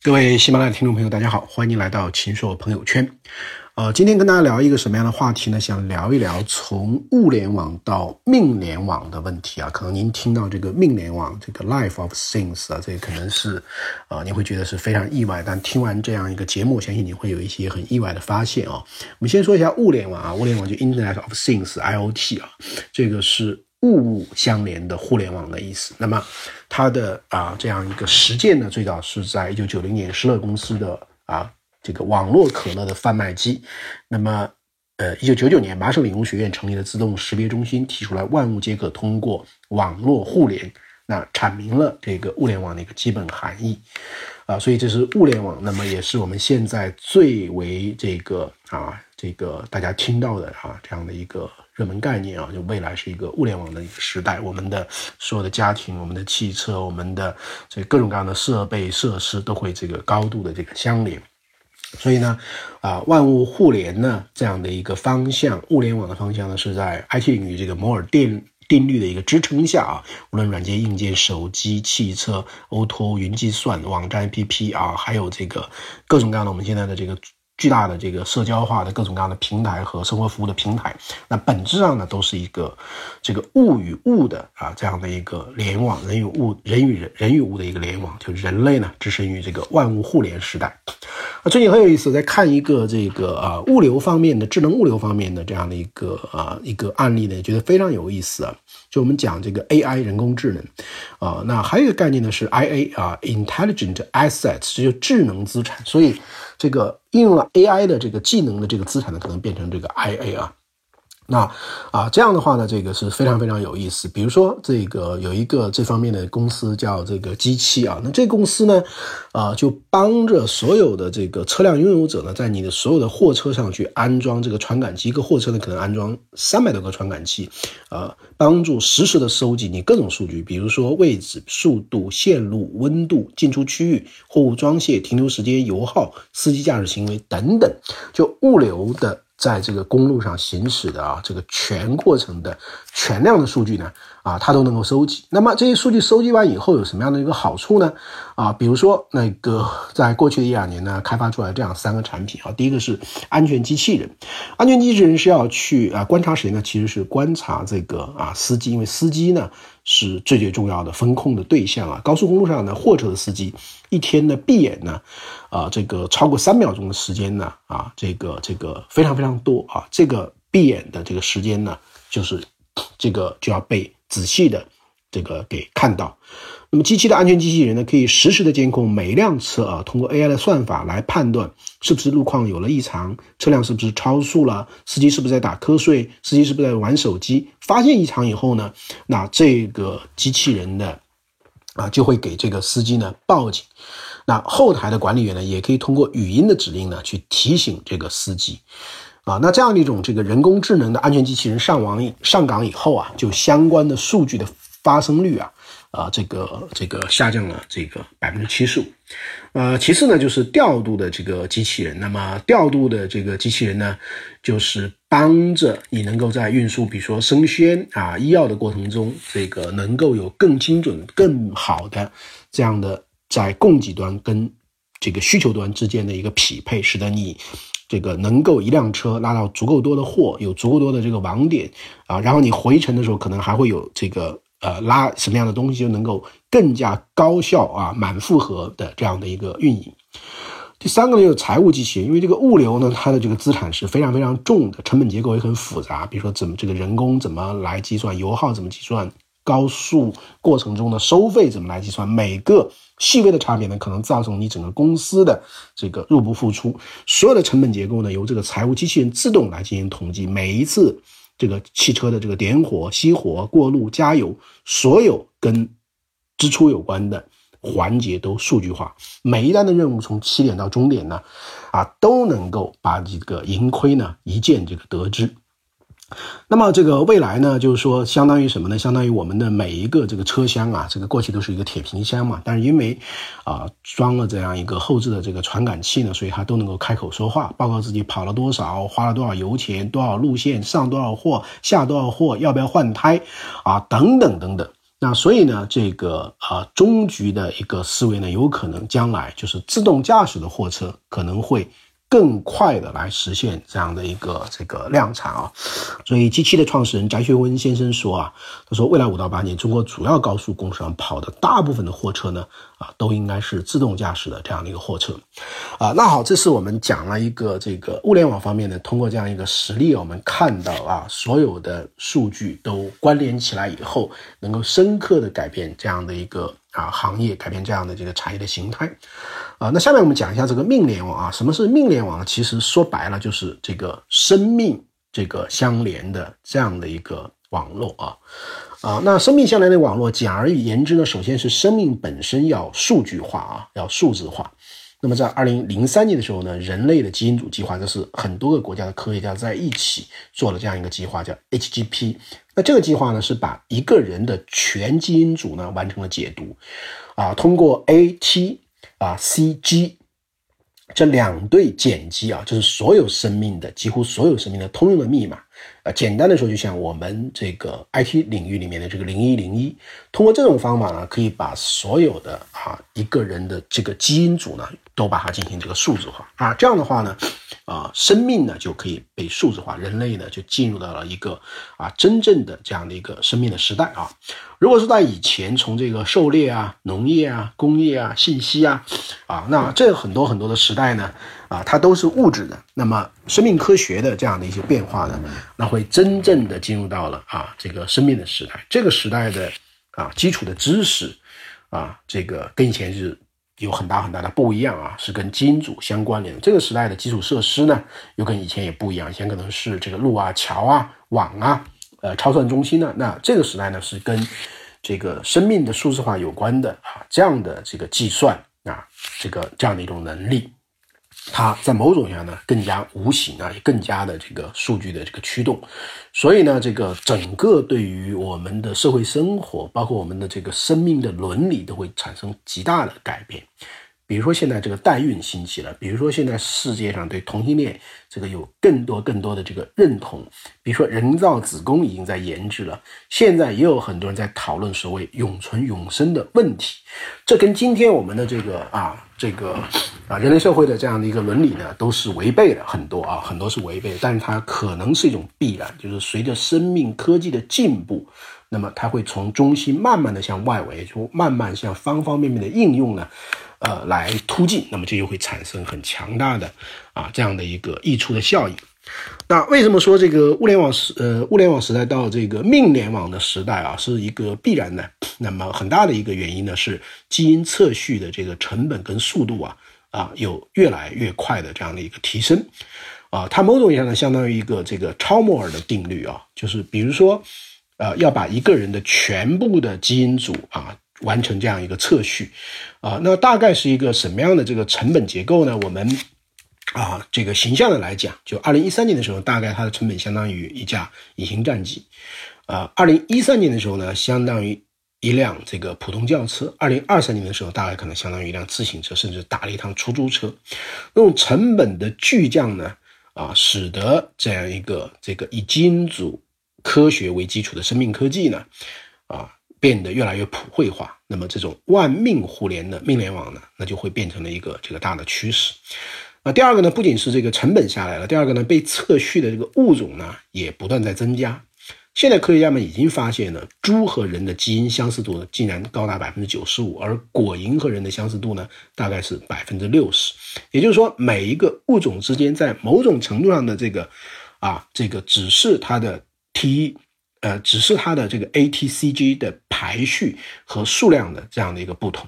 各位喜马拉雅听众朋友，大家好，欢迎来到秦朔朋友圈。呃，今天跟大家聊一个什么样的话题呢？想聊一聊从物联网到命联网的问题啊。可能您听到这个命联网，这个 Life of Things 啊，这可能是啊，您会觉得是非常意外。但听完这样一个节目，相信你会有一些很意外的发现啊。我们先说一下物联网啊，物联网就 Internet of Things（IoT） 啊，这个是。物物相连的互联网的意思。那么，它的啊这样一个实践呢，最早是在一九九零年，施乐公司的啊这个网络可乐的贩卖机。那么，呃，一九九九年，麻省理工学院成立了自动识别中心，提出来万物皆可通过网络互联，那阐明了这个物联网的一个基本含义。啊，所以这是物联网，那么也是我们现在最为这个啊这个大家听到的啊这样的一个。热门概念啊，就未来是一个物联网的一个时代，我们的所有的家庭、我们的汽车、我们的这各种各样的设备设施都会这个高度的这个相连。所以呢，啊，万物互联呢这样的一个方向，物联网的方向呢是在 IT 领域这个摩尔定定律的一个支撑下啊，无论软件、硬件、手机、汽车、O2O、云计算、网站、APP 啊，还有这个各种各样的我们现在的这个。巨大的这个社交化的各种各样的平台和生活服务的平台，那本质上呢都是一个这个物与物的啊这样的一个联网，人与物、人与人、人与物的一个联网，就人类呢置身于这个万物互联时代。啊，最近很有意思，在看一个这个啊物流方面的智能物流方面的这样的一个啊一个案例呢，觉得非常有意思啊。就我们讲这个 AI 人工智能啊，那还有一个概念呢是 IA 啊，Intelligent Assets，这就智能资产，所以。这个应用了 AI 的这个技能的这个资产呢，可能变成这个 IA 啊。那啊，这样的话呢，这个是非常非常有意思。比如说，这个有一个这方面的公司叫这个机器啊，那这公司呢，啊，就帮着所有的这个车辆拥有者呢，在你的所有的货车上去安装这个传感器，一个货车呢可能安装三百多个传感器，啊，帮助实时的收集你各种数据，比如说位置、速度、线路、温度、进出区域、货物装卸、停留时间、油耗、司机驾驶行为等等，就物流的。在这个公路上行驶的啊，这个全过程的全量的数据呢，啊，它都能够收集。那么这些数据收集完以后有什么样的一个好处呢？啊，比如说那个在过去的一两年呢，开发出来这样三个产品啊，第一个是安全机器人，安全机器人是要去啊观察谁呢？其实是观察这个啊司机，因为司机呢。是最最重要的风控的对象啊！高速公路上呢，货车的司机一天的闭眼呢，啊，这个超过三秒钟的时间呢，啊，这个这个非常非常多啊！这个闭眼的这个时间呢，就是这个就要被仔细的这个给看到。那么，机器的安全机器人呢，可以实时的监控每一辆车啊，通过 AI 的算法来判断是不是路况有了异常，车辆是不是超速了，司机是不是在打瞌睡，司机是不是在玩手机。发现异常以后呢，那这个机器人的啊，就会给这个司机呢报警。那后台的管理员呢，也可以通过语音的指令呢，去提醒这个司机。啊，那这样的一种这个人工智能的安全机器人上网上岗以后啊，就相关的数据的发生率啊。啊，这个这个下降了这个百分之七十五，呃，其次呢就是调度的这个机器人，那么调度的这个机器人呢，就是帮着你能够在运输，比如说生鲜啊、医药的过程中，这个能够有更精准、更好的这样的在供给端跟这个需求端之间的一个匹配，使得你这个能够一辆车拉到足够多的货，有足够多的这个网点啊，然后你回程的时候可能还会有这个。呃，拉什么样的东西就能够更加高效啊，满负荷的这样的一个运营。第三个呢，就是财务机器人，因为这个物流呢，它的这个资产是非常非常重的，成本结构也很复杂。比如说，怎么这个人工怎么来计算，油耗怎么计算，高速过程中的收费怎么来计算，每个细微的差别呢，可能造成你整个公司的这个入不敷出。所有的成本结构呢，由这个财务机器人自动来进行统计，每一次。这个汽车的这个点火、熄火、过路、加油，所有跟支出有关的环节都数据化，每一单的任务从起点到终点呢，啊，都能够把这个盈亏呢一键这个得知。那么这个未来呢，就是说，相当于什么呢？相当于我们的每一个这个车厢啊，这个过去都是一个铁皮箱嘛，但是因为啊装了这样一个后置的这个传感器呢，所以它都能够开口说话，报告自己跑了多少，花了多少油钱，多少路线上多少货，下多少货，要不要换胎啊，等等等等。那所以呢，这个啊，终局的一个思维呢，有可能将来就是自动驾驶的货车可能会。更快的来实现这样的一个这个量产啊，所以机器的创始人翟学文先生说啊，他说未来五到八年，中国主要高速公路上跑的大部分的货车呢，啊，都应该是自动驾驶的这样的一个货车，啊，那好，这是我们讲了一个这个物联网方面呢，通过这样一个实例，我们看到啊，所有的数据都关联起来以后，能够深刻的改变这样的一个。啊，行业改变这样的这个产业的形态，啊，那下面我们讲一下这个命联网啊，什么是命联网？其实说白了就是这个生命这个相连的这样的一个网络啊，啊，那生命相连的网络，简而言之呢，首先是生命本身要数据化啊，要数字化。那么在二零零三年的时候呢，人类的基因组计划，这是很多个国家的科学家在一起做了这样一个计划，叫 HGP。那这个计划呢，是把一个人的全基因组呢完成了解读，啊，通过 AT 啊 CG 这两对碱基啊，就是所有生命的几乎所有生命的通用的密码。呃，简单的说，就像我们这个 IT 领域里面的这个零一零一，通过这种方法呢，可以把所有的啊一个人的这个基因组呢，都把它进行这个数字化啊，这样的话呢，啊，生命呢就可以被数字化，人类呢就进入到了一个啊真正的这样的一个生命的时代啊。如果是在以前，从这个狩猎啊、农业啊、工业啊、信息啊，啊，那这很多很多的时代呢，啊，它都是物质的。那么生命科学的这样的一些变化呢，那会真正的进入到了啊这个生命的时代。这个时代的啊基础的知识啊，这个跟以前是有很大很大的不一样啊，是跟基因组相关联。这个时代的基础设施呢，又跟以前也不一样，以前可能是这个路啊、桥啊、网啊。呃，超算中心呢？那这个时代呢，是跟这个生命的数字化有关的啊，这样的这个计算啊，这个这样的一种能力，它在某种上呢，更加无形啊，也更加的这个数据的这个驱动，所以呢，这个整个对于我们的社会生活，包括我们的这个生命的伦理，都会产生极大的改变。比如说现在这个代孕兴起了，比如说现在世界上对同性恋这个有更多更多的这个认同，比如说人造子宫已经在研制了，现在也有很多人在讨论所谓永存永生的问题，这跟今天我们的这个啊这个啊人类社会的这样的一个伦理呢都是违背的很多啊很多是违背，但是它可能是一种必然，就是随着生命科技的进步，那么它会从中心慢慢的向外围，就慢慢向方方面面的应用呢。呃，来突进，那么这就会产生很强大的啊这样的一个溢出的效应。那为什么说这个物联网时呃物联网时代到这个命联网的时代啊是一个必然呢？那么很大的一个原因呢是基因测序的这个成本跟速度啊啊有越来越快的这样的一个提升啊，它某种意义上呢相当于一个这个超摩尔的定律啊，就是比如说呃要把一个人的全部的基因组啊。完成这样一个测序，啊，那大概是一个什么样的这个成本结构呢？我们啊，这个形象的来讲，就二零一三年的时候，大概它的成本相当于一架隐形战机，啊，二零一三年的时候呢，相当于一辆这个普通轿车，二零二三年的时候，大概可能相当于一辆自行车，甚至打了一趟出租车。那种成本的巨降呢，啊，使得这样一个这个以基因组科学为基础的生命科技呢，变得越来越普惠化，那么这种万命互联的命联网呢，那就会变成了一个这个大的趋势。那第二个呢，不仅是这个成本下来了，第二个呢，被测序的这个物种呢，也不断在增加。现在科学家们已经发现呢，猪和人的基因相似度竟然高达百分之九十五，而果蝇和人的相似度呢，大概是百分之六十。也就是说，每一个物种之间在某种程度上的这个啊，这个只是它的 T 一。呃，只是它的这个 ATCG 的排序和数量的这样的一个不同。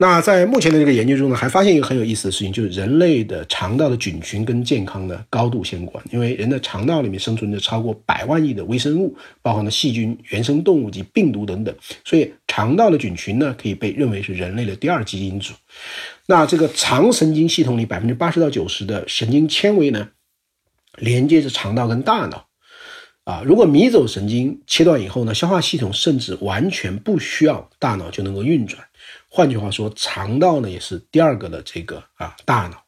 那在目前的这个研究中呢，还发现一个很有意思的事情，就是人类的肠道的菌群跟健康呢高度相关。因为人的肠道里面生存着超过百万亿的微生物，包含了细菌、原生动物及病毒等等，所以肠道的菌群呢可以被认为是人类的第二基因组。那这个肠神经系统里百分之八十到九十的神经纤维呢，连接着肠道跟大脑。啊，如果迷走神经切断以后呢，消化系统甚至完全不需要大脑就能够运转。换句话说，肠道呢也是第二个的这个啊大脑。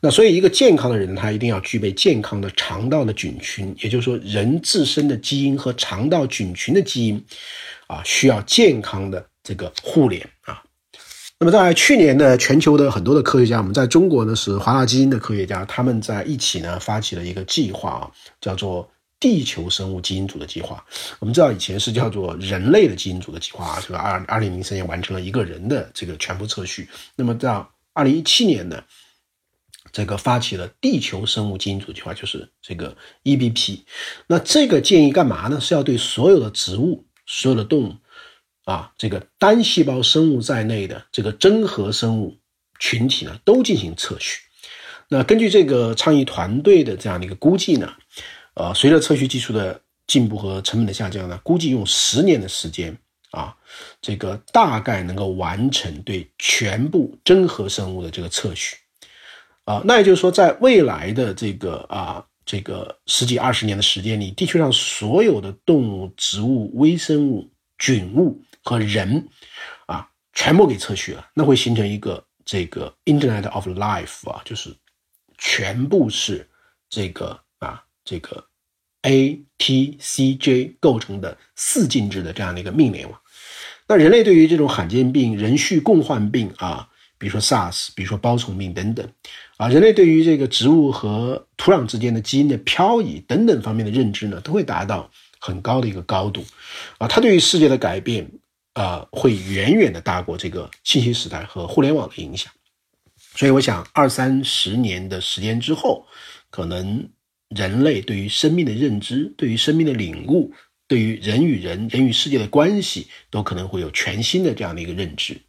那所以一个健康的人，他一定要具备健康的肠道的菌群，也就是说，人自身的基因和肠道菌群的基因啊，需要健康的这个互联啊。那么在去年呢，全球的很多的科学家，我们在中国呢是华大基因的科学家，他们在一起呢发起了一个计划啊，叫做地球生物基因组的计划。我们知道以前是叫做人类的基因组的计划啊，这个二二零零三年完成了一个人的这个全部测序。那么到二零一七年呢，这个发起了地球生物基因组计划，就是这个 EBP。那这个建议干嘛呢？是要对所有的植物、所有的动物。啊，这个单细胞生物在内的这个真核生物群体呢，都进行测序。那根据这个倡议团队的这样的一个估计呢，呃，随着测序技术的进步和成本的下降呢，估计用十年的时间啊，这个大概能够完成对全部真核生物的这个测序。啊，那也就是说，在未来的这个啊这个十几二十年的时间里，地球上所有的动物、植物、微生物、菌物。和人啊，全部给测序了，那会形成一个这个 Internet of Life 啊，就是全部是这个这个 A T C J 构成的四进制的这样的一个命联网。那人类对于这种罕见病、人畜共患病啊，比如说 SARS，比如说包虫病等等啊，人类对于这个植物和土壤之间的基因的漂移等等方面的认知呢，都会达到很高的一个高度啊，它对于世界的改变。啊，会远远的大过这个信息时代和互联网的影响，所以我想二三十年的时间之后，可能人类对于生命的认知、对于生命的领悟、对于人与人、人与世界的关系，都可能会有全新的这样的一个认知。